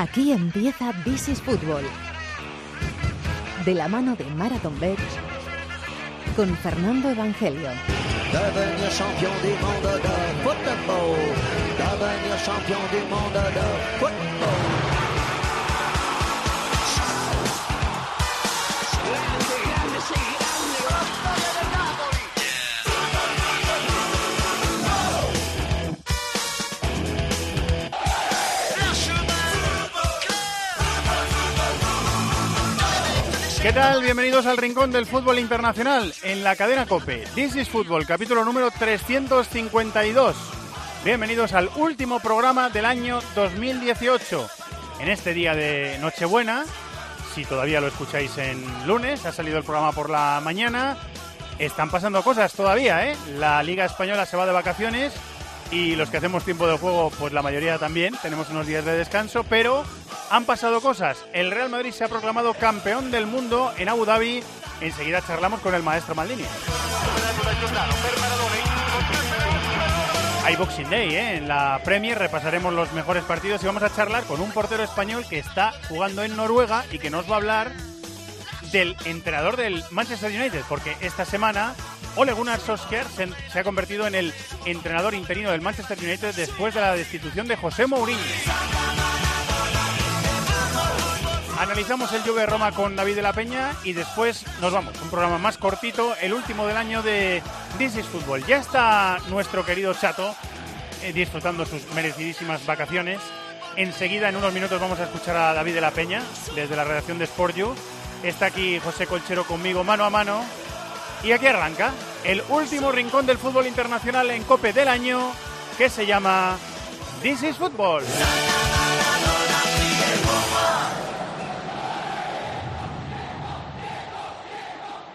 Aquí empieza This is Football. De la mano de Marathon Bets con Fernando Evangelio. ¿Qué tal? Bienvenidos al Rincón del Fútbol Internacional en la cadena Cope. This is Fútbol, capítulo número 352. Bienvenidos al último programa del año 2018. En este día de Nochebuena, si todavía lo escucháis en lunes, ha salido el programa por la mañana. Están pasando cosas todavía, ¿eh? La Liga Española se va de vacaciones y los que hacemos tiempo de juego, pues la mayoría también, tenemos unos días de descanso, pero han pasado cosas. El Real Madrid se ha proclamado campeón del mundo en Abu Dhabi. Enseguida charlamos con el maestro Maldini. Hay Boxing Day, ¿eh? En la Premier repasaremos los mejores partidos y vamos a charlar con un portero español que está jugando en Noruega y que nos va a hablar del entrenador del Manchester United, porque esta semana Ole Gunnar Solskjaer se, ha convertido en el entrenador interino del Manchester United después de la destitución de José Mourinho. Analizamos el Juve de Roma con David de la Peña y después nos vamos. Un programa más cortito, el último del año de This is Football. Ya está nuestro querido Chato eh, disfrutando sus merecidísimas vacaciones. Enseguida, en unos minutos, vamos a escuchar a David de la Peña desde la redacción de Sport You. Está aquí José Colchero conmigo mano a mano. Y aquí arranca el último rincón del fútbol internacional en Cope del año que se llama This is Football.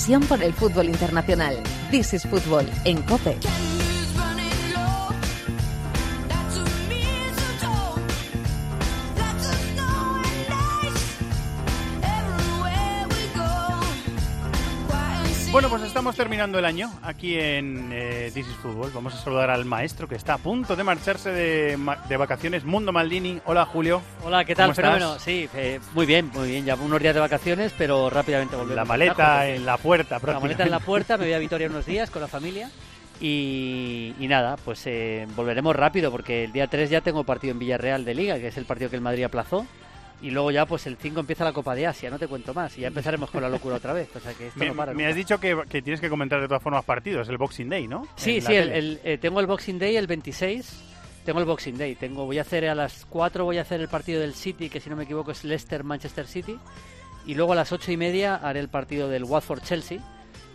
Pasión por el fútbol internacional. This is Fútbol en Cope. Bueno, pues estamos terminando el año aquí en eh, This is Fútbol. Vamos a saludar al maestro que está a punto de marcharse de, de vacaciones, Mundo Maldini. Hola, Julio. Hola, ¿qué tal, fenómeno? Sí, eh, muy bien, muy bien. Ya unos días de vacaciones, pero rápidamente volvemos. La maleta trabajo, en la puerta, La maleta en la puerta, me voy a Vitoria unos días con la familia. Y, y nada, pues eh, volveremos rápido, porque el día 3 ya tengo partido en Villarreal de Liga, que es el partido que el Madrid aplazó. Y luego ya, pues el 5 empieza la Copa de Asia, no te cuento más. Y ya empezaremos con la locura otra vez. O sea que esto Me, no para. me nunca. has dicho que, que tienes que comentar de todas formas partidos, el Boxing Day, ¿no? Sí, En sí, el, eh, tengo el Boxing Day el 26. Tengo el Boxing Day. Tengo, voy a hacer a las 4 voy a hacer el partido del City, que si no me equivoco es Leicester Manchester City. Y luego a las ocho y media haré el partido del Watford Chelsea,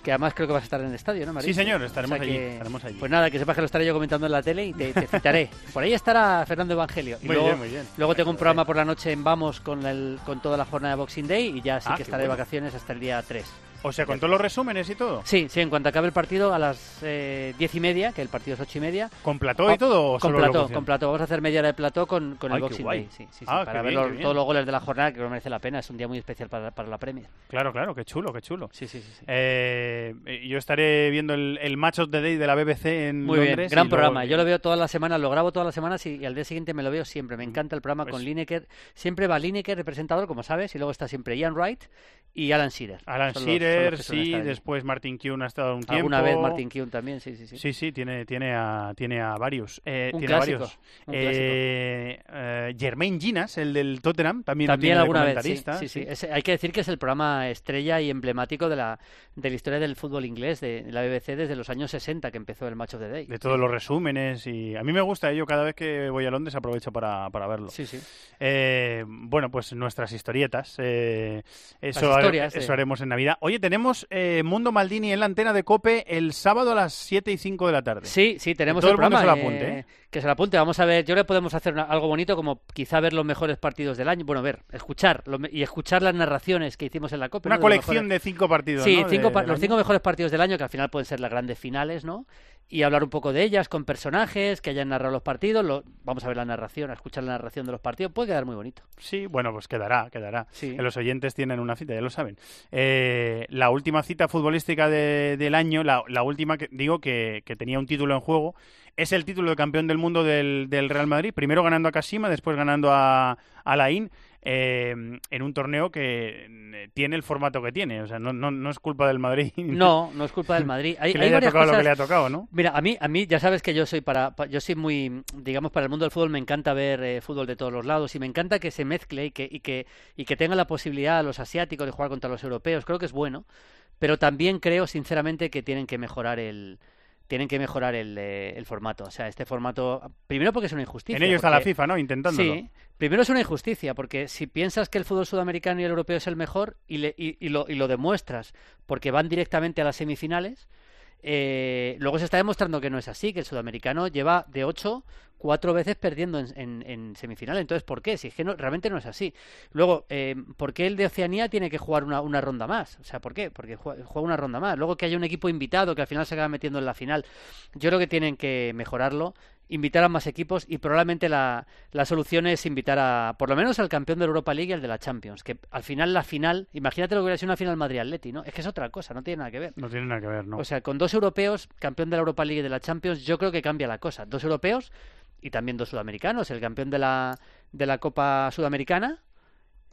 que además creo que vas a estar en el estadio, ¿no, María? Sí, señor, estaremos O sea allí, que- estaremos allí. Pues nada, que sepas que lo estaré yo comentando en la tele y te, te citaré. Por ahí estará Fernando Evangelio. Y Muy luego, bien, muy bien. luego tengo un programa por la noche en Vamos con, el, con toda la jornada de Boxing Day y ya sí Ah, que estaré de vacaciones hasta el día 3. O sea, con todos los resúmenes y todo. Sí, sí, en cuanto acabe el partido a las eh, diez y media, que el partido es ocho y media. ¿Con plató y todo o Con solo plató, locución? con plató. Vamos a hacer media hora de plató con, con Ay, el Boxing. Day. Sí, sí, sí, Ah, para ver bien, los- todos los goles de la jornada, que creo que merece la pena. Es un día muy especial para, para la Premier. Claro, claro, qué chulo, qué chulo. Sí, sí, sí. sí. Eh, yo estaré viendo el, el Match of the Day de la BBC en Muy Londres. bien, gran luego- programa. Yo lo veo todas las semanas, lo grabo todas las semanas y, y al día siguiente me lo veo siempre. Me encanta el programa Pues- con Lineker. Siempre va Lineker, el presentador, como sabes, y luego está siempre Ian Wright y Alan Shearer. Alan Son los Shearer, sí, después Martin Kuhn ha estado un tiempo. Alguna vez Martin Kuhn también, sí, sí, sí. Sí, sí, tiene, tiene, a, tiene a varios. Eh, Un tiene a clásico, varios. un Eh, eh, Jermaine Ginas, el del Tottenham, también, También alguna vez, sí, sí, sí. Hay que decir que es el programa estrella y emblemático de la, de la historia del fútbol inglés, de la BBC desde los años 60 que empezó el Match of the Day. De todos los resúmenes y a mí me gusta ello cada vez que voy a Londres aprovecho para, para verlo. Sí, sí. Eh, bueno, pues nuestras historietas. eh, eso, historias, eso eh. haremos en Navidad. Oye, tenemos eh, Mundo Maldini en la antena de COPE el sábado a las 7 y 5 de la tarde. Sí, sí, tenemos todo el el mundo programa. se lo apunte, ¿eh? Que se lo apunte. Vamos a ver, yo le podemos hacer una- algo bonito como quizá ver los mejores partidos del año. Bueno, ver, escuchar lo y escuchar las narraciones que hicimos en la Copa. Una ¿no? De los colección mejores- de cinco partidos. Sí, ¿no? cinco de- los cinco mejores partidos del año, que al final pueden ser las grandes finales, ¿no? Y hablar un poco de ellas con personajes que hayan narrado los partidos. lo- vamos a ver la narración, a escuchar la narración de los partidos. Puede quedar muy bonito. Sí, bueno, pues quedará, quedará. Sí. Los oyentes tienen una cita, ya lo saben. Eh, la última cita futbolística de- del año, la, la última que digo que, que tenía un título en juego, es el título de campeón del mundo del, del Real Madrid. Primero ganando a Kashima, después ganando a, a Laín. Eh, en un torneo que eh, tiene el formato que tiene, o sea, no, no, no es culpa del Madrid No, no es culpa del Madrid. Hay, que hay le haya varias tocado lo que le ha tocado, ¿no? Mira, a mí, a mí ya sabes que yo soy para, pa- yo soy muy, digamos, para el mundo del fútbol me encanta ver eh, fútbol de todos los lados y me encanta que se mezcle y que, y que, y que tenga la posibilidad los asiáticos de jugar contra los europeos. Creo que es bueno, pero también creo sinceramente que tienen que mejorar el, tienen que mejorar el, eh, el formato. O sea, este formato, primero porque es una injusticia. En ello está la FIFA, ¿no? Intentándolo. Sí, primero es una injusticia, porque si piensas que el fútbol sudamericano y el europeo es el mejor y, le- y- y lo, y lo demuestras porque van directamente a las semifinales, eh, luego se está demostrando que no es así, que el sudamericano lleva de 8 cuatro veces perdiendo en, en, en semifinales. Entonces, ¿por qué? Si es que no- realmente no es así. Luego, eh, ¿por qué el de Oceanía tiene que jugar una, una ronda más? O sea, ¿por qué? Porque jue- juega una ronda más. Luego que haya un equipo invitado que al final se acaba metiendo en la final. Yo creo que tienen que mejorarlo invitar a más equipos y probablemente la, la solución es invitar a por lo menos al campeón de Europa League y al de la Champions que al final la final imagínate lo que hubiera sido una final Madrid-Atleti ¿no? es que es otra cosa no tiene nada que ver No tiene nada que ver, ¿no? o sea con dos europeos campeón de la Europa League y de la Champions yo creo que cambia la cosa dos europeos y también dos sudamericanos el campeón de la de la Copa Sudamericana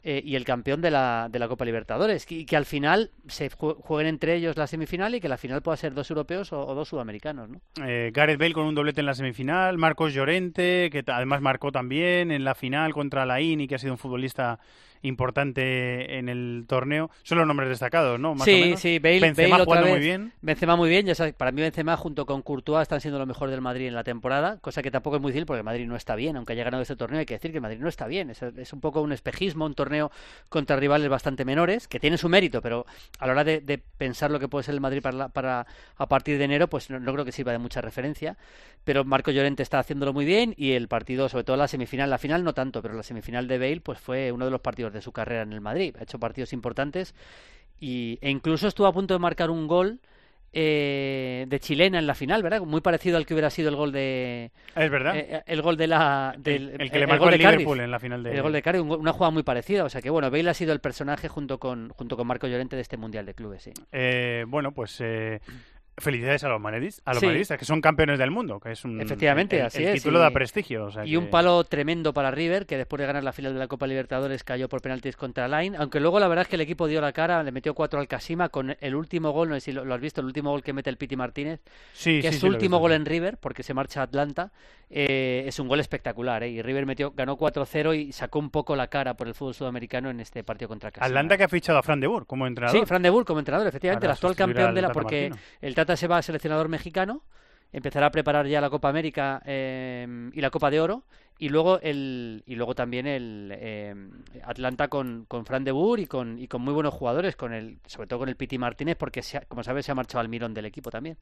eh, y el campeón de la, de la Copa Libertadores. Y que al final se jue- jueguen entre ellos la semifinal y que la final pueda ser dos europeos o, dos sudamericanos, ¿no? Eh, Gareth Bale con un doblete en la semifinal, Marcos Llorente, que además marcó también en la final contra Laín y que ha sido un futbolista importante en el torneo. Son los nombres destacados, ¿no? Más o sí, menos. sí, Bale, Benzema Bale jugando muy bien. Benzema muy bien, ya sabes, para mí Benzema junto con Courtois están siendo lo mejor del Madrid en la temporada, cosa que tampoco es muy difícil porque el Madrid no está bien, aunque haya ganado este torneo, hay que decir que el Madrid no está bien, es, es un poco un espejismo, un torneo contra rivales bastante menores, que tiene su mérito, pero a la hora de, de pensar lo que puede ser el Madrid para, la- para a partir de enero, pues no, no creo que sirva de mucha referencia, pero Marco Llorente está haciéndolo muy bien y el partido, sobre todo la semifinal, la final no tanto, pero la semifinal de Bale, pues fue uno de los partidos de su carrera en el Madrid, ha hecho partidos importantes y, e incluso estuvo a punto de marcar un gol eh, de chilena en la final, ¿verdad? Muy parecido al que hubiera sido el gol de Es verdad. eh, el gol de la del, el, el que le el marcó el Cardiff. Liverpool en la final de... El gol de Cardiff, una jugada muy parecida, o sea que bueno, Bale ha sido el personaje junto con junto con Marco Llorente de este mundial de clubes, sí. Eh, bueno, pues eh, felicidades a los madridistas, a los Sí. madridistas, que son campeones del mundo, que es un Efectivamente, el, el- así el es, título y- da prestigio. o sea Y que- un palo tremendo para River, que después de ganar la final de la Copa Libertadores cayó por penaltis contra Line, aunque luego la verdad es que el equipo dio la cara, le metió cuatro al Casima con el último gol, no sé si lo, lo has visto, el último gol que mete el Piti Martínez, sí, que sí, es su último gol en River, porque se marcha a Atlanta, eh, es un gol espectacular, ¿eh? y River metió, ganó 4-0 y sacó un poco la cara por el fútbol sudamericano en este partido contra Casima. Atlanta que ha fichado a Fran de Boer como entrenador. Sí, Fran de Boer como entrenador, efectivamente, el actual campeón de la... Porque Martino. el Tata se va a seleccionador mexicano, empezará a preparar ya la Copa América eh, y la Copa de Oro, y luego el y luego también el eh, Atlanta con, con Fran de Boer y con, y con muy buenos jugadores, con el sobre todo con el Piti Martínez, porque se ha- como sabes se ha marchado al mirón del equipo también.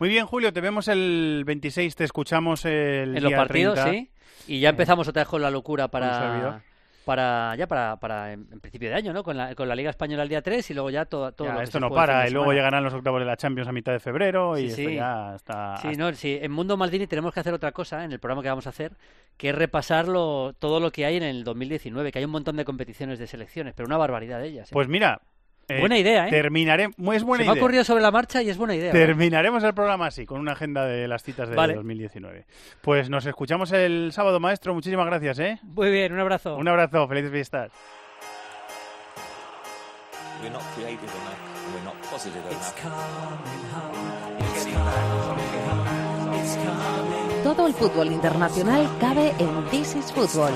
Muy bien, Julio, te vemos el 26, te escuchamos el en los partidos, 30. sí. Y ya empezamos otra vez con la locura para... Para, ya para, para en, principio de año, ¿no? Con la, con la Liga Española el día 3 y luego ya todo, todo Ya, lo que esto no para, y luego llegarán los octavos de la Champions a mitad de febrero y Sí, esto sí. ya está... Sí, hasta- no, sí, en Mundo Maldini tenemos que hacer otra cosa en el programa que vamos a hacer, que es repasar lo- todo lo que hay en el 2019, que hay un montón de competiciones de selecciones, pero una barbaridad de ellas. ¿eh? Pues mira... eh, Buena idea, ¿eh? Terminaremos... Es buena Se me ha idea. ocurrido sobre la marcha y es buena idea. ¿eh? Terminaremos el programa así, con una agenda de las citas de Vale. 2019. Pues nos escuchamos el sábado, maestro. Muchísimas gracias, ¿eh? Muy bien, un abrazo. Un abrazo, felices fiestas. Todo el fútbol internacional cabe en This is Football.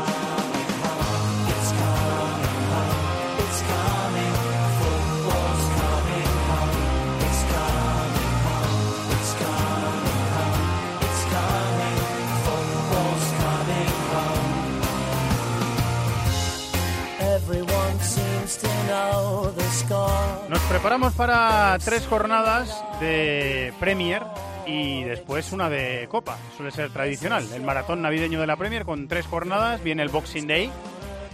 Nos preparamos para tres jornadas de Premier y después una de Copa. Suele ser tradicional. El maratón navideño de la Premier con tres jornadas. Viene el Boxing Day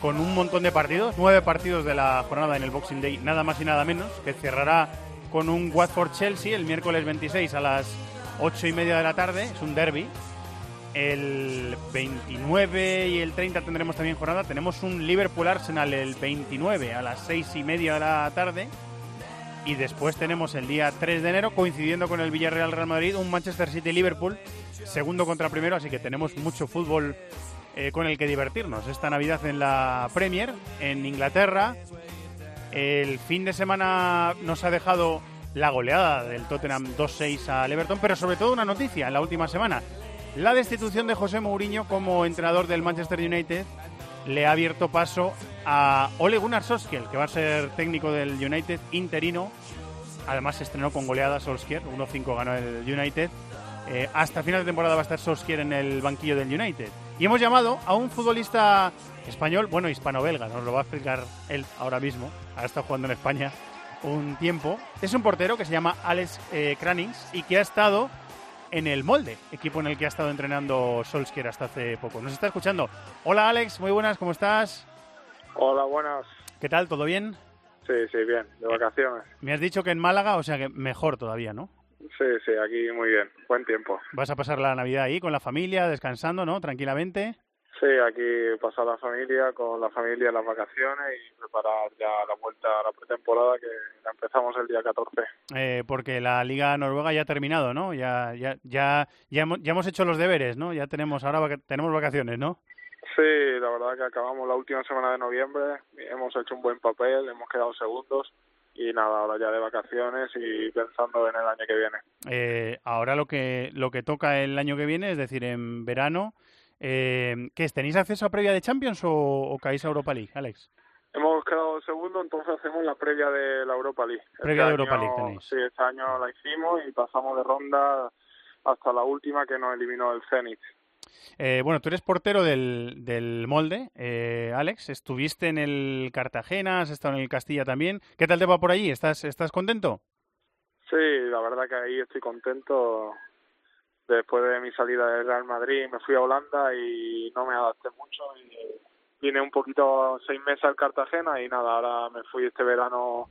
con un montón de partidos. Nueve partidos de la jornada en el Boxing Day, nada más y nada menos. Que cerrará con un Watford-Chelsea el miércoles 26 a las ocho y media de la tarde. Es un derby. El 29 y el 30 tendremos también jornada. Tenemos un Liverpool-Arsenal el 29 a las seis y media de la tarde. Y después tenemos el día 3 de enero, coincidiendo con el Villarreal-Real Madrid, un Manchester City-Liverpool, segundo contra primero. Así que tenemos mucho fútbol eh, con el que divertirnos esta Navidad en la Premier, en Inglaterra. El fin de semana nos ha dejado la goleada del Tottenham 2-6 al Everton, pero sobre todo una noticia en la última semana. La destitución de José Mourinho como entrenador del Manchester United le ha abierto paso a Ole Gunnar Solskjaer, que va a ser técnico del United interino. Además se estrenó con goleada Solskjaer, 1-5 ganó el United. Eh, hasta final de temporada va a estar Solskjaer en el banquillo del United. Y hemos llamado a un futbolista español, bueno, hispano-belga, nos lo va a explicar él ahora mismo. Ha estado jugando en España un tiempo. Es un portero que se llama Alex eh, y que ha estado en el Molde, equipo en el que ha estado entrenando Solskjaer hasta hace poco. Nos está escuchando. Hola Alex, muy buenas, ¿cómo estás? Hola, buenas. ¿Qué tal? ¿Todo bien? Sí, sí, bien, de vacaciones. Me has dicho que en Málaga, o sea que mejor todavía, ¿no? Sí, sí, aquí muy bien, buen tiempo. Vas a pasar la Navidad ahí con la familia, descansando, ¿no? Tranquilamente. Sí, aquí pasar la familia, con la familia las vacaciones y preparar ya la vuelta a la pretemporada que la empezamos el día 14. Eh, porque la Liga Noruega ya ha terminado, ¿no? Ya, ya, ya, ya, hemos, ya hemos hecho los deberes, ¿no? Ya tenemos ahora vaca- tenemos vacaciones, ¿no? Sí, la verdad que acabamos la última semana de noviembre, hemos hecho un buen papel, hemos quedado segundos y nada, ahora ya de vacaciones y pensando en el año que viene. Eh, ahora lo que lo que toca el año que viene, es decir, en verano, eh, ¿qué es? ¿Tenéis acceso a previa de Champions o, o caéis a Europa League, Alex? Hemos quedado segundo, entonces hacemos la previa de la Europa League. Previa de Europa año- League tenéis. Sí, este año la hicimos y pasamos de ronda hasta la última que nos eliminó el Zenit. Eh, bueno, tú eres portero del, del Molde, eh, Alex. Estuviste en el Cartagena, has estado en el Castilla también. ¿Qué tal te va por allí? ¿Estás, estás contento? Sí, la verdad que ahí estoy contento. Después de mi salida del Real Madrid me fui a Holanda y no me adapté mucho. Y vine un poquito seis meses al Cartagena y nada, ahora me fui este verano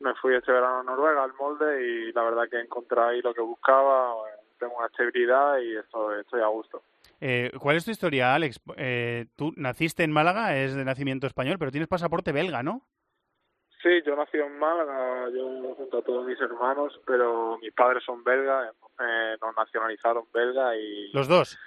me fui este verano a Noruega al molde y la verdad que encontré ahí lo que buscaba, tengo una estabilidad y estoy, estoy a gusto. Eh, ¿Cuál es tu historia, Alex? Eh, tú naciste en Málaga, es de nacimiento español, pero tienes pasaporte belga, ¿no? Sí, yo nací en Málaga, yo junto a todos mis hermanos, pero mis padres son belgas, entonces nos nacionalizaron belga y... Los dos.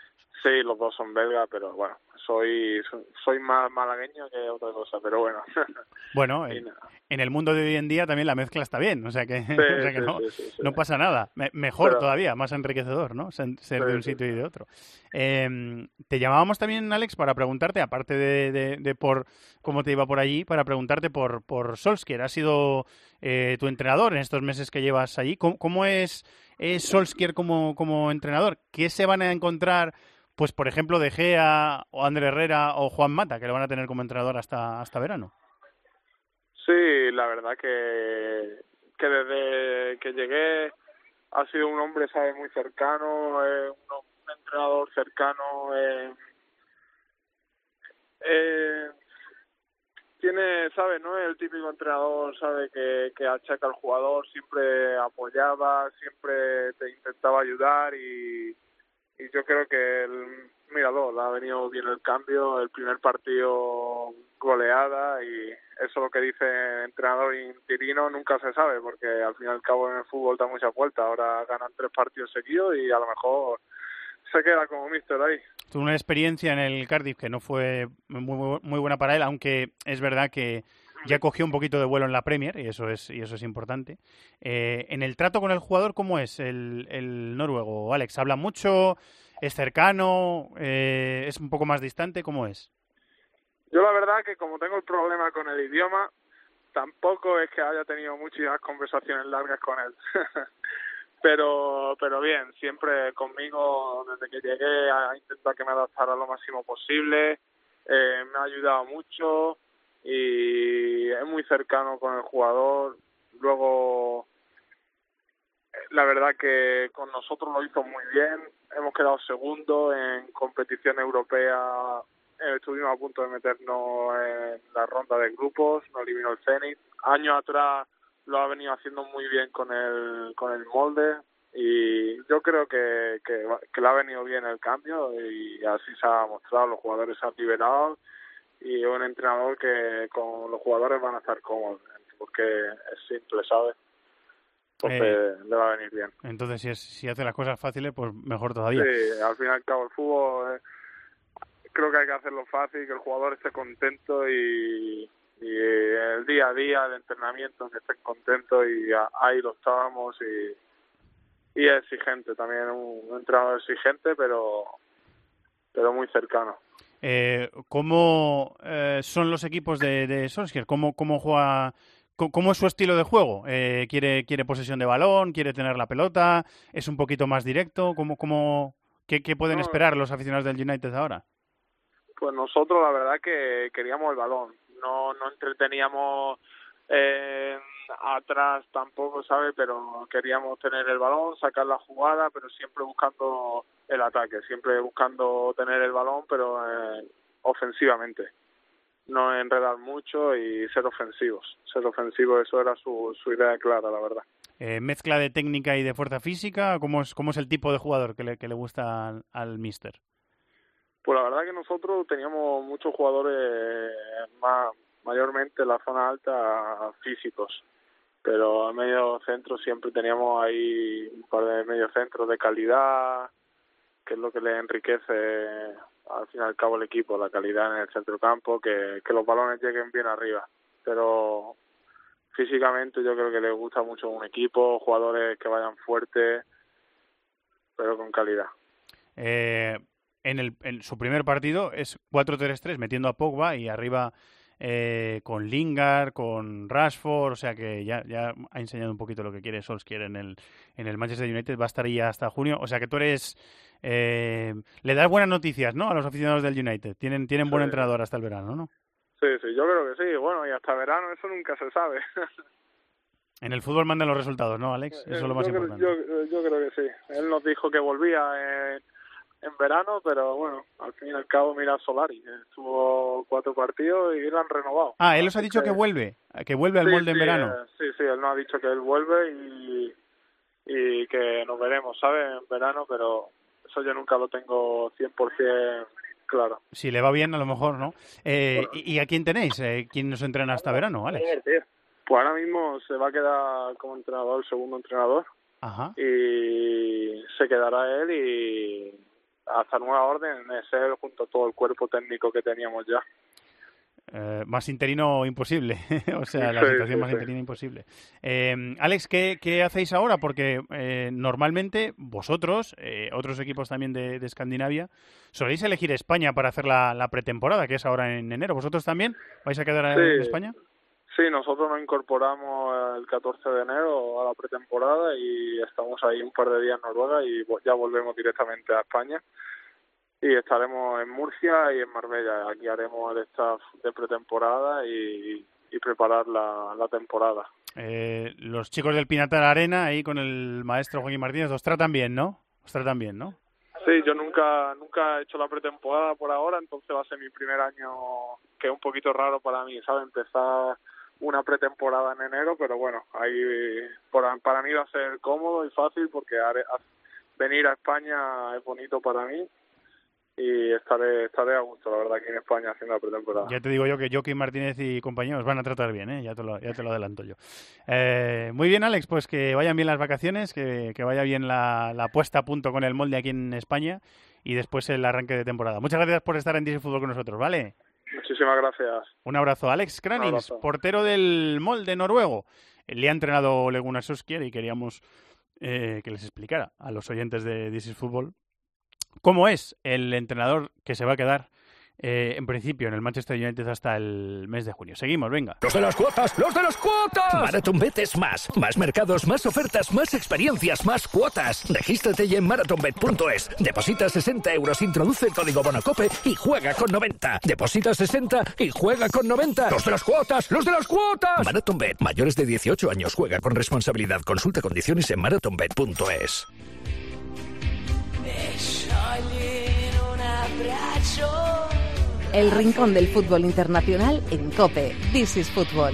Sí, los dos son belgas, pero bueno, soy soy más malagueño que otra cosa, pero bueno. Bueno, en, nada. en el mundo de hoy en día también la mezcla está bien, o sea que, Sí, o sea que sí, no, sí, no pasa nada. Me- mejor Pero- todavía, más enriquecedor, ¿no? Ser, ser de un sitio y de otro. Eh, te llamábamos también, Alex, para preguntarte, aparte de, de- de por cómo te iba por allí, para preguntarte por, por Solskjaer. Ha sido eh, tu entrenador en estos meses que llevas allí. ¿Cómo, cómo es, es Solskjaer como, como entrenador? ¿Qué se van a encontrar, pues por ejemplo, De Gea o Ander Herrera o Juan Mata, que lo van a tener como entrenador hasta, hasta verano? Sí, la verdad que, que desde que llegué ha sido un hombre, ¿sabes? Muy cercano, eh, un, entrenador cercano. Eh, eh, tiene, ¿sabes? No el típico entrenador, ¿sabe? Que, que achaca al jugador, siempre apoyaba, siempre te intentaba ayudar y, y yo creo que, el, míralo, le ha venido bien el cambio, el primer partido goleada y eso lo que dice entrenador interino nunca se sabe porque al fin y al cabo en el fútbol da muchas vueltas, ahora ganan tres partidos seguidos y a lo mejor se queda como mister ahí. Tuvo una experiencia en el Cardiff que no fue muy, muy buena para él, aunque es verdad que ya cogió un poquito de vuelo en la Premier y eso es y eso es importante. Eh, en el trato con el jugador, ¿cómo es el, el noruego, Alex? ¿Habla mucho? ¿Es cercano? Eh, ¿Es un poco más distante? ¿Cómo es? Yo la verdad que como tengo el problema con el idioma, tampoco es que haya tenido muchas conversaciones largas con él. pero pero bien, siempre conmigo desde que llegué ha intentado que me adaptara lo máximo posible, eh, me ha ayudado mucho y es muy cercano con el jugador. luego, eh, la verdad que con nosotros lo hizo muy bien. Hemos quedado segundo en competición europea. Eh, estuvimos a punto de meternos en la ronda de grupos. Nos eliminó el Zenit. Años atrás lo ha venido haciendo muy bien con el, con el molde y yo creo que, que, que le ha venido bien el cambio y así se ha mostrado, los jugadores se han liberado y un entrenador que con los jugadores van a estar cómodos, porque es simple, ¿sabes? Entonces Eh, le va a venir bien. Entonces, si, es, si hace las cosas fáciles, pues mejor todavía. Sí, al fin y al cabo el fútbol eh, creo que hay que hacerlo fácil, que el jugador esté contento y, y el día a día, el entrenamiento, que estén contentos y a- ahí lo estábamos y, y es exigente también, un entrenador exigente pero pero muy cercano. Eh, ¿Cómo eh, son los equipos de, de Solskjaer? ¿Cómo, cómo juega? ¿Cómo es su estilo de juego? Eh, ¿quiere, ¿Quiere posesión de balón? ¿Quiere tener la pelota? ¿Es un poquito más directo? ¿Cómo, cómo, qué, qué pueden No. esperar los aficionados del United ahora? Pues nosotros la verdad que queríamos el balón, no no entreteníamos eh, atrás tampoco, ¿sabes? Pero queríamos tener el balón, sacar la jugada, pero siempre buscando el ataque, siempre buscando tener el balón, pero eh, ofensivamente. No enredar mucho y ser ofensivos. Ser ofensivos, eso era su, su idea clara, la verdad. Eh, ¿Mezcla de técnica y de fuerza física? ¿Cómo es, cómo es el tipo de jugador que le, que le gusta al, al Mister? Pues la verdad que nosotros teníamos muchos jugadores más, mayormente en la zona alta físicos, pero en medio centro siempre teníamos ahí un par de medio centros de calidad, que es lo que le enriquece al fin y al cabo el equipo, la calidad en el centro campo, que, que los balones lleguen bien arriba. Pero físicamente yo creo que le gusta mucho un equipo, jugadores que vayan fuertes, pero con calidad. Eh, en, el, en su primer partido es 4-3-3, metiendo a Pogba y arriba eh, con Lingard, con Rashford, o sea que ya, ya ha enseñado un poquito lo que quiere Solskjaer en el, en el Manchester United, va a estar ahí hasta junio, o sea que tú eres... eh, le das buenas noticias, ¿no? A los aficionados del United, tienen, tienen buen entrenador hasta el verano, ¿no? Sí, sí, yo creo que sí. Bueno, y hasta verano eso nunca se sabe. En el fútbol mandan los resultados, ¿no, Alex? Eso es lo más yo, creo- importante. yo, yo creo que sí. Él nos dijo que volvía en, en verano, pero bueno, al fin y al cabo mira a Solari. que Estuvo cuatro partidos y lo han renovado. Ah, él os ha dicho que vuelve, que vuelve al Sí, molde en verano. eh, sí, sí, él nos ha dicho que él vuelve y, y que nos veremos, ¿sabes? En verano, pero eso yo nunca lo tengo 100% claro. Si le va bien, a lo mejor, ¿no? Eh, Bueno. ¿y, y a quién tenéis? Eh, ¿Quién nos entrena hasta verano, Alex? Pues ahora mismo se va a quedar como entrenador, el segundo entrenador. Ajá. y se quedará él y hasta nueva orden es él junto a todo el cuerpo técnico que teníamos ya. Eh, más interino imposible. o sea, la Sí, situación sí, más sí. interina imposible. Eh, Alex, ¿qué, qué hacéis ahora? Porque eh, normalmente vosotros, eh, otros equipos también de, de Escandinavia, soléis elegir España para hacer la, la pretemporada, que es ahora en enero. ¿Vosotros también vais a quedar en Sí. España? Sí, nosotros nos incorporamos el 14 de enero a la pretemporada y estamos ahí un par de días en Noruega y ya volvemos directamente a España. Y estaremos en Murcia y en Marbella. Aquí haremos el staff de pretemporada y, y preparar la, la temporada. Eh, los chicos del Pinatar Arena, ahí con el maestro Joaquín Martínez, os tratan bien, ¿no? Os tratan bien, ¿no? Sí, yo nunca nunca he hecho la pretemporada por ahora, entonces va a ser mi primer año que es un poquito raro para mí, ¿sabes? Empezar una pretemporada en enero, pero bueno, ahí por- para mí va a ser cómodo y fácil porque haré- venir a España es bonito para mí y estaré estaré a gusto, la verdad, aquí en España haciendo la pretemporada. Ya te digo yo que Joaquín Martínez y compañeros van a tratar bien, ¿eh? ya, te lo, ya te lo adelanto yo. Eh, muy bien, Alex, pues que vayan bien las vacaciones, que, que vaya bien la, la puesta a punto con el molde aquí en España y después el arranque de temporada. Muchas gracias por estar en DC Fútbol con nosotros, ¿vale? Muchísimas gracias. Un abrazo. Alex abrazo. portero del molde noruego. Le ha entrenado Ole Gunnar Solskjaer y queríamos eh, que les explicara a los oyentes de This is Fútbol cómo es el entrenador que se va a quedar eh, en principio en el Manchester United hasta el mes de junio. Seguimos, venga. Los de las cuotas, los de las cuotas. MarathonBet es más. Más mercados, más ofertas, más experiencias, más cuotas. Regístrate ya en marathonbet.es. Deposita 60 euros, introduce el código Bonacope y juega con 90. Deposita 60 y juega con 90. Los de las cuotas, los de las cuotas. MarathonBet, mayores de 18 años, juega con responsabilidad. Consulta condiciones en marathonbet.es. El rincón del fútbol internacional en Cope. This is Football.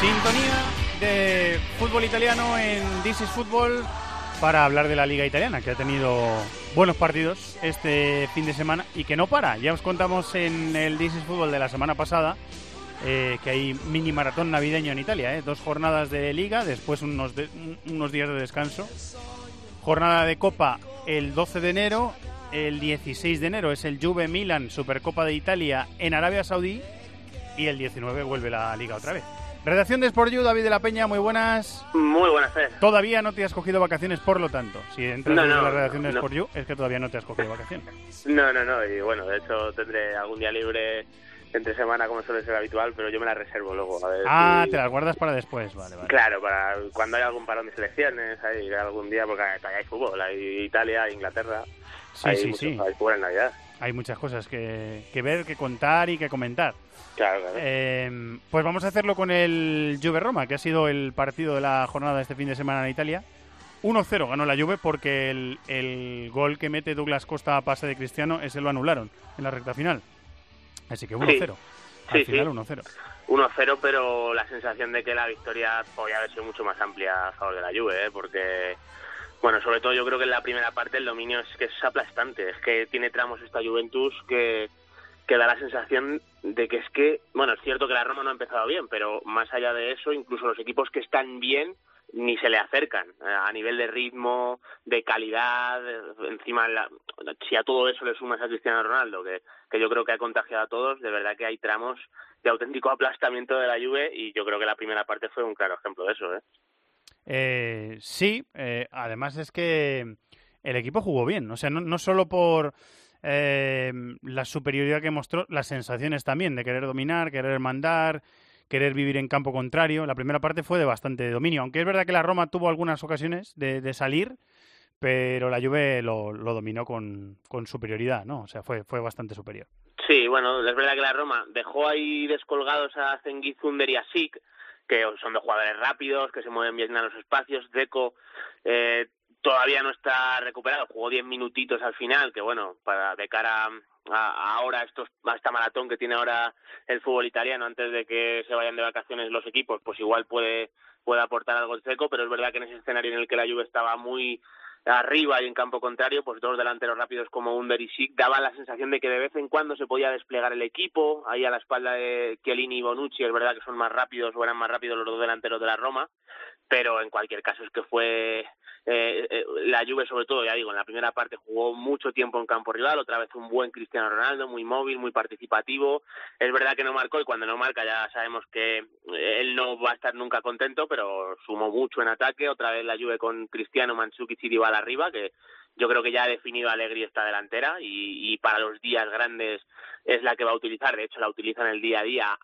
Sintonía de fútbol italiano en This is Football para hablar de la liga italiana, que ha tenido buenos partidos este fin de semana y que no para. Ya os contamos en el This is Football de la semana pasada eh, que hay mini maratón navideño en Italia, eh, dos jornadas de liga, después unos, de- unos días de descanso. Jornada de Copa el 12 de enero, el 16 de enero es el Juve Milan Supercopa de Italia en Arabia Saudí y el 19 vuelve la liga otra vez. Redacción de Sport You, David de la Peña, muy buenas. Muy buenas. Todavía no te has cogido vacaciones, por lo tanto. Si entras No, en no, la redacción de no. Sport You, es que todavía no te has cogido vacaciones. No, no, no, y bueno, de hecho tendré algún día libre entre semana como suele ser habitual, pero yo me la reservo luego. A ver Ah, si- te las guardas para después, vale, vale. Claro, para cuando hay algún parón de selecciones, hay algún día, porque todavía hay fútbol, hay Italia, hay Inglaterra, Sí, hay, sí, mucho- sí. hay fútbol en Navidad. Hay muchas cosas que, que ver, que contar y que comentar. Claro, claro. Eh, pues vamos a hacerlo con el Juve Roma, que ha sido el partido de la jornada de este fin de semana en Italia. 1-0 ganó la Juve porque el, el gol que mete Douglas Costa a pase de Cristiano, ese lo anularon en la recta final. Así que 1-0. Al Sí, sí. final 1-0. 1-0, pero la sensación de que la victoria podía haber sido mucho más amplia a favor de la Juve, ¿eh? porque, bueno, sobre todo yo creo que en la primera parte el dominio es que es aplastante, es que tiene tramos esta Juventus que, que da la sensación de que es que, bueno, es cierto que la Roma no ha empezado bien, pero más allá de eso, incluso los equipos que están bien ni se le acercan eh, a nivel de ritmo, de calidad, encima la- si a todo eso le sumas a Cristiano Ronaldo, que, que yo creo que ha contagiado a todos, de verdad que hay tramos de auténtico aplastamiento de la Juve y yo creo que la primera parte fue un claro ejemplo de eso, ¿eh? Eh, sí, eh, además es que el equipo jugó bien, o sea, no, solo por eh, la superioridad que mostró, las sensaciones también de querer dominar, querer mandar, querer vivir en campo contrario. La primera parte fue de bastante dominio, aunque es verdad que la Roma tuvo algunas ocasiones de, salir, pero la Juve lo, dominó con, superioridad, ¿no? O sea, fue, fue bastante superior. Sí, bueno, es verdad que la Roma dejó ahí descolgados a Zengiz Under y a Sik, que son dos jugadores rápidos, que se mueven bien en los espacios. Deco eh, todavía no está recuperado, jugó 10 minutitos al final, que bueno, para de cara a, a ahora estos, a esta maratón que tiene ahora el fútbol italiano antes de que se vayan de vacaciones los equipos, pues igual puede puede aportar algo el seco, pero es verdad que en ese escenario en el que la Juve estaba muy arriba y en campo contrario, pues dos delanteros rápidos como Under y Sik daban la sensación de que de vez en cuando se podía desplegar el equipo, ahí a la espalda de Chiellini y Bonucci, es verdad que son más rápidos o eran más rápidos los dos delanteros de la Roma, pero en cualquier caso es que fue eh, eh, la Juve sobre todo, ya digo, en la primera parte jugó mucho tiempo en campo rival, otra vez un buen Cristiano Ronaldo, muy móvil, muy participativo, es verdad que no marcó y cuando no marca ya sabemos que eh, él no va a estar nunca contento, pero sumó mucho en ataque, otra vez la Juve con Cristiano, Mandzukic y Dybala arriba, que yo creo que ya ha definido a Allegri esta delantera y, y para los días grandes es la que va a utilizar, de hecho la utiliza en el día a día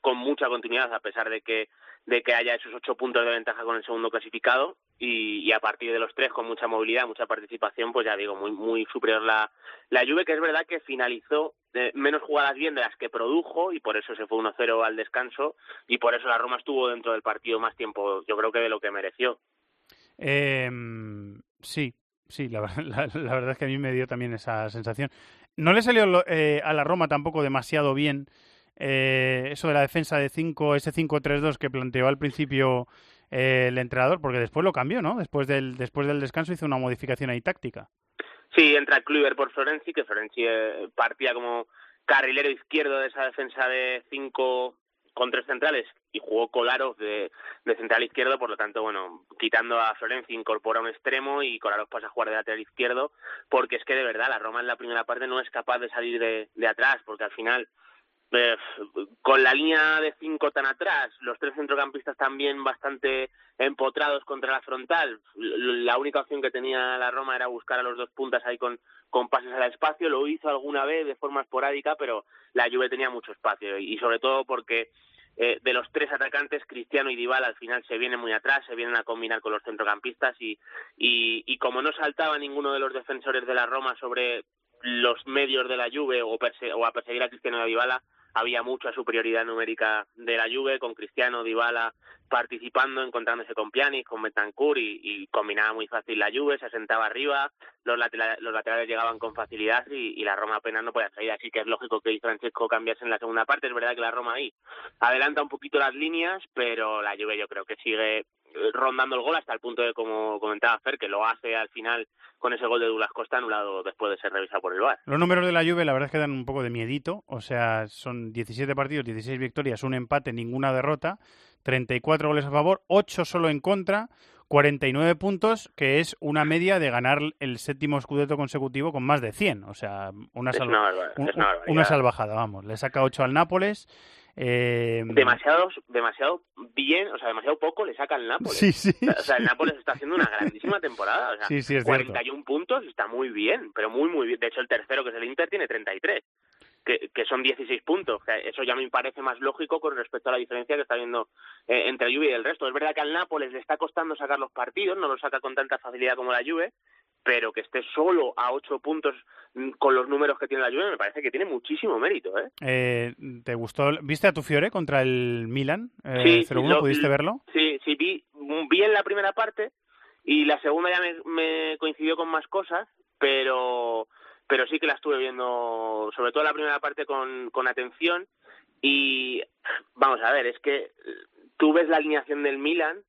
con mucha continuidad a pesar de que de que haya esos ocho puntos de ventaja con el segundo clasificado y, a partir de los tres con mucha movilidad, mucha participación, pues ya digo, muy muy superior la, la Juve, que es verdad que finalizó eh, menos jugadas bien de las que produjo y por eso se fue 1-0 al descanso y por eso la Roma estuvo dentro del partido más tiempo, yo creo que de lo que mereció. Eh, sí, sí, la, ver- la- la verdad es que a mí me dio también esa sensación. No le salió eh, a la Roma tampoco demasiado bien eh, eso de la defensa de 5, ese 5-3-2 que planteó al principio eh, el entrenador, porque después lo cambió, ¿no? Después del, después del descanso hizo una modificación ahí táctica. Sí, entra Kluivert por Florenzi, que Florenzi eh, partía como carrilero izquierdo de esa defensa de cinco con tres centrales y jugó Kolarov de, central izquierdo, por lo tanto, bueno, quitando a Florenzi incorpora un extremo y Kolarov pasa a jugar de lateral izquierdo, porque es que de verdad la Roma en la primera parte no es capaz de salir de atrás, porque al final eh, con la línea de cinco tan atrás, los tres centrocampistas también bastante empotrados contra la frontal, la única opción que tenía la Roma era buscar a los dos puntas ahí con, pases al espacio, lo hizo alguna vez de forma esporádica, pero la Juve tenía mucho espacio y sobre todo porque eh, de los tres atacantes, Cristiano y Dybala al final se vienen muy atrás, se vienen a combinar con los centrocampistas y, y, como no saltaba ninguno de los defensores de la Roma sobre los medios de la Juve o, o a perseguir a Cristiano y a Dybala, había mucha superioridad numérica de la Juve, con Cristiano, Dybala participando, encontrándose con Pjanic, con Betancourt y, y combinaba muy fácil la Juve, se asentaba arriba, los, laterales, los laterales llegaban con facilidad y, y, la Roma apenas no podía salir, así que es lógico que Francesco cambiase en la segunda parte, es verdad que la Roma ahí adelanta un poquito las líneas, pero la Juve yo creo que sigue rondando el gol hasta el punto de, como comentaba Fer, que lo hace al final con ese gol de Douglas Costa anulado después de ser revisado por el VAR. Los números de la Juve la verdad es que dan un poco de miedito, o sea, son 17 partidos, 16 victorias, un empate, ninguna derrota, 34 goles a favor, 8 solo en contra, 49 puntos, que es una media de ganar el séptimo escudeto consecutivo con más de 100. O sea, una, una, una, salvajada, vamos. Le saca 8 al Nápoles. Eh... Demasiado, demasiado bien, o sea, demasiado poco le saca al Nápoles. Sí, sí. O sea, el Nápoles está haciendo una grandísima temporada. O sea, sí, sí, es 41 cierto. puntos está muy bien, pero muy, muy bien. De hecho, el tercero, que es el Inter, tiene 33. Que, que, son 16 puntos. Eso ya me parece más lógico con respecto a la diferencia que está habiendo eh, entre Juve y el resto. Es verdad que al Nápoles le está costando sacar los partidos, no los saca con tanta facilidad como la Juve, pero que esté solo a 8 puntos con los números que tiene la Juve me parece que tiene muchísimo mérito. ¿eh? eh te gustó? ¿Viste a tu Fiore contra el Milan? Eh, sí, 0-1, lo, ¿pudiste verlo? Sí, sí, vi, vi en la primera parte y la segunda ya me, me coincidió con más cosas, pero pero sí que la estuve viendo, sobre todo la primera parte con, con atención. Y vamos a ver, es que tú ves la alineación del Milan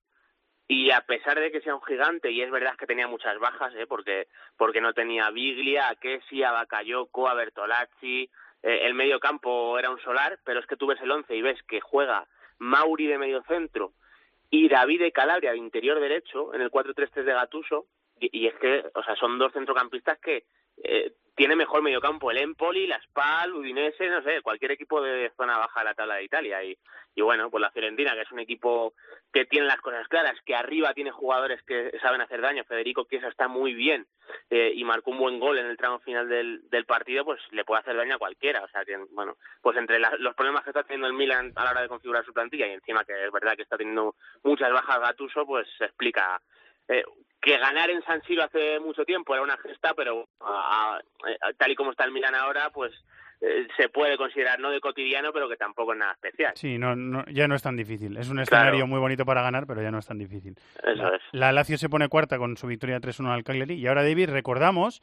y a pesar de que sea un gigante, y es verdad que tenía muchas bajas, ¿eh? porque, porque no tenía a Biglia, a Kessi, a Bakayoko, a Bertolazzi, eh, el medio campo era un solar, pero es que tú ves el once y ves que juega Mauri de medio centro y David de Calabria de interior derecho en el 4-3-3 de Gatuso, y, y es que, o sea, son dos centrocampistas que eh, tiene mejor mediocampo el Empoli, la Spal, Udinese, no sé, cualquier equipo de zona baja de la tabla de Italia. Y, y bueno, pues la Fiorentina, que es un equipo que tiene las cosas claras, que arriba tiene jugadores que saben hacer daño. Federico Chiesa está muy bien eh, y marcó un buen gol en el tramo final del, del partido, pues le puede hacer daño a cualquiera. O sea que, bueno, pues entre la, los problemas que está teniendo el Milan a la hora de configurar su plantilla y encima que es verdad que está teniendo muchas bajas Gatuso, pues se explica eh, que ganar en San Siro hace mucho tiempo era una gesta, pero a, a, tal y como está el Milan ahora, pues eh, se puede considerar no de cotidiano, pero que tampoco es nada especial. Sí, no, no, ya no es tan difícil. Es un escenario Claro. muy bonito para ganar, pero ya no es tan difícil. Eso la, es. la Lazio se pone cuarta con su victoria 3-1 al Cagliari. Y ahora, David, recordamos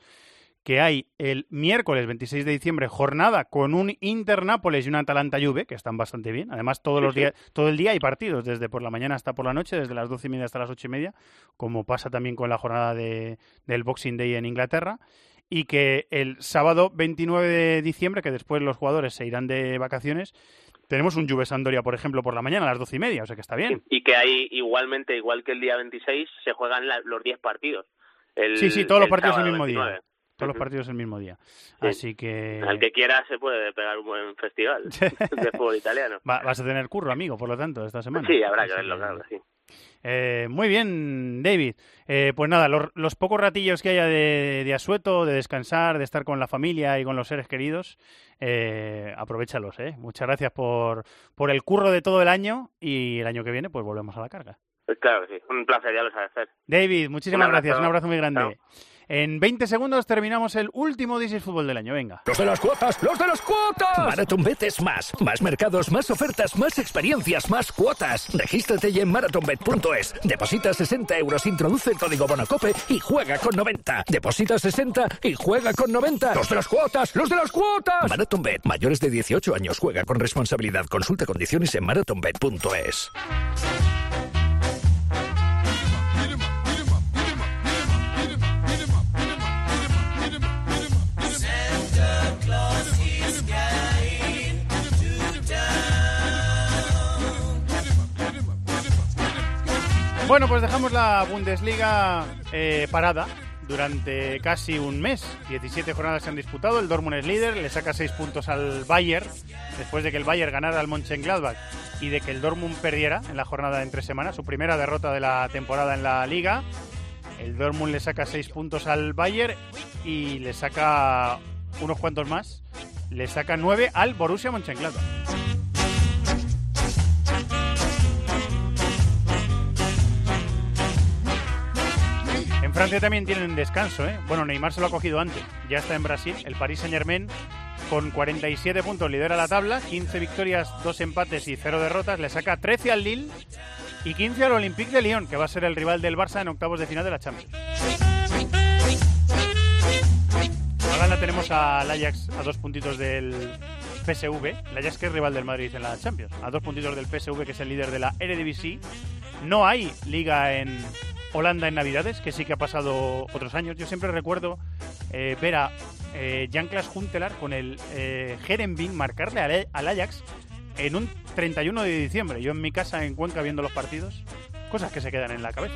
que hay el miércoles 26 de diciembre jornada con un Inter-Nápoles y un Atalanta-Juve, que están bastante bien. Además, todos Sí, los sí. días, todo el día hay partidos, desde por la mañana hasta por la noche, desde las 12 y media hasta las 8 y media, como pasa también con la jornada de, del Boxing Day en Inglaterra. Y que el sábado 29 de diciembre, que después los jugadores se irán de vacaciones, tenemos un Juve Sandoria, por ejemplo, por la mañana a las 12 y media, o sea que está bien. Y que ahí, igualmente, igual que el día 26, se juegan la- los 10 partidos. El- Sí, sí, todos los partidos el mismo día. 29. Todos los partidos el mismo día. Sí. Así que Al que quiera se puede pegar un buen festival de fútbol italiano. va- vas a tener curro, amigo, por lo tanto, esta semana. Sí, habrá que verlo, claro, sí. Eh, muy bien, David. Eh, pues nada, los, los pocos ratillos que haya de, de asueto, de descansar, de estar con la familia y con los seres queridos, eh, aprovechalos. ¿eh? Muchas gracias por, por el curro de todo el año y el año que viene pues volvemos a la carga. Claro que sí, un placer, ya lo sabes hacer. David, muchísimas Un gracias, un abrazo muy grande. Chao. En 20 segundos terminamos el último is Fútbol del año, venga. ¡Los de las cuotas! ¡Los de las cuotas! MarathonBet es más. Más mercados, más ofertas, más experiencias, más cuotas. Regístrate ya en marathonbet.es. Deposita 60 euros, introduce el código Bonacope y juega con 90. Deposita 60 y juega con 90. ¡Los de las cuotas! ¡Los de las cuotas! MarathonBet. Mayores de 18 años. Juega con responsabilidad. Consulta condiciones en marathonbet.es. Bueno, pues dejamos la Bundesliga eh, parada. durante casi un mes. 17 jornadas se han disputado, el Dortmund es líder, le saca 6 puntos al Bayern, después de que el Bayern ganara al Mönchengladbach y de que el Dortmund perdiera en la jornada de entre semanas, su primera derrota de la temporada en la liga. El Dortmund le saca 6 puntos al Bayern y le saca unos cuantos más. Le saca 9 al Borussia Mönchengladbach. Francia también tienen descanso, ¿eh? Bueno, Neymar se lo ha cogido antes. Ya está en Brasil. El Paris Saint-Germain con 47 puntos lidera la tabla, 15 victorias, 2 empates y 0 derrotas. Le saca 13 al Lille y 15 al Olympique de Lyon, que va a ser el rival del Barça en octavos de final de la Champions. Ahora la tenemos al Ajax a dos puntitos del PSV. El Ajax que es rival del Madrid en la Champions. A dos puntitos del PSV, que es el líder de la Eredivisie. No hay liga en Holanda en Navidades, que sí que ha pasado otros años. Yo siempre recuerdo eh, ver a eh, Jan-Klaas Huntelaar con el eh, marcarle al, al Ajax en un 31 de diciembre. Yo en mi casa en Cuenca viendo los partidos. Cosas que se quedan en la cabeza.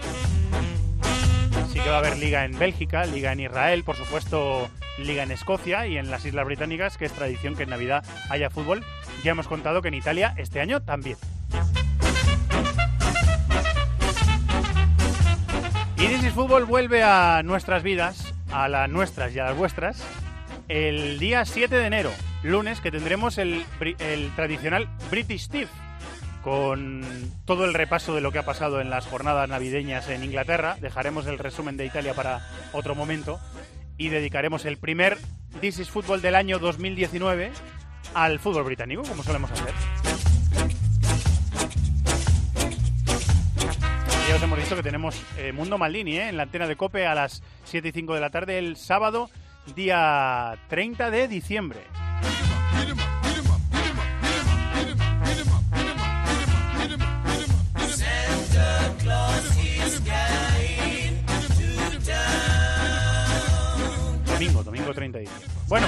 Sí que va a haber liga en Bélgica, liga en Israel, por supuesto liga en Escocia y en las Islas Británicas, que es tradición que en Navidad haya fútbol. Ya hemos contado que en Italia este año también. Y This is Fútbol vuelve a nuestras vidas, a las nuestras y a las vuestras, el día 7 de enero, lunes, que tendremos el, tradicional British Steve, con todo el repaso de lo que ha pasado en las jornadas navideñas en Inglaterra. Dejaremos el resumen de Italia para otro momento y dedicaremos el primer This is Fútbol del año 2019 al fútbol británico, como solemos hacer. Que tenemos eh, Mundo Maldini ¿eh? en la antena de Cope a las 7 y 5 de la tarde el sábado, día 30 de diciembre. Domingo, domingo 30 de diciembre. Bueno,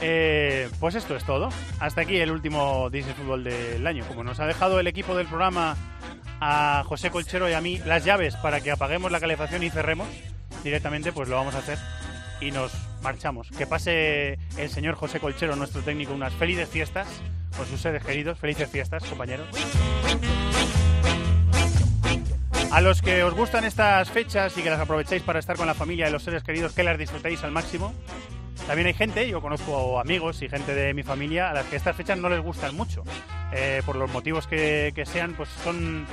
eh, pues esto es todo. Hasta aquí el último Disney Fútbol del año. Como nos ha dejado el equipo del programa a José Colchero y a mí las llaves para que apaguemos la calefacción y cerremos directamente, pues lo vamos a hacer y nos marchamos. Que pase el señor José Colchero, nuestro técnico, unas felices fiestas con sus seres queridos. Felices fiestas, compañeros. A los que os gustan estas fechas y que las aprovechéis para estar con la familia y los seres queridos, que las disfrutéis al máximo. También hay gente, yo conozco amigos y gente de mi familia a las que estas fechas no les gustan mucho. Eh, por los motivos que, sean, pues son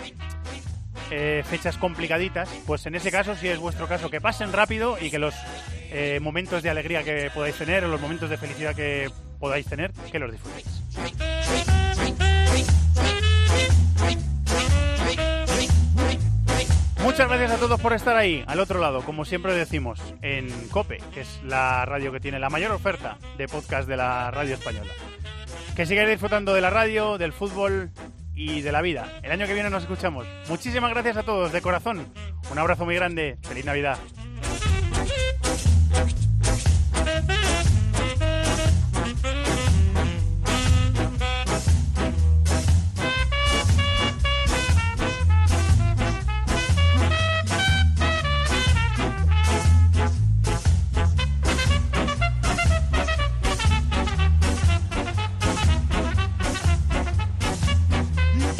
eh, fechas complicaditas. Pues en ese caso, si es vuestro caso, que pasen rápido y que los eh, momentos de alegría que podáis tener o los momentos de felicidad que podáis tener, que los disfrutéis. Muchas gracias a todos por estar ahí, al otro lado, como siempre decimos, en COPE, que es la radio que tiene la mayor oferta de podcast de la radio española. Que sigáis disfrutando de la radio, del fútbol y de la vida. El año que viene nos escuchamos. Muchísimas gracias a todos, de corazón. Un abrazo muy grande. Feliz Navidad.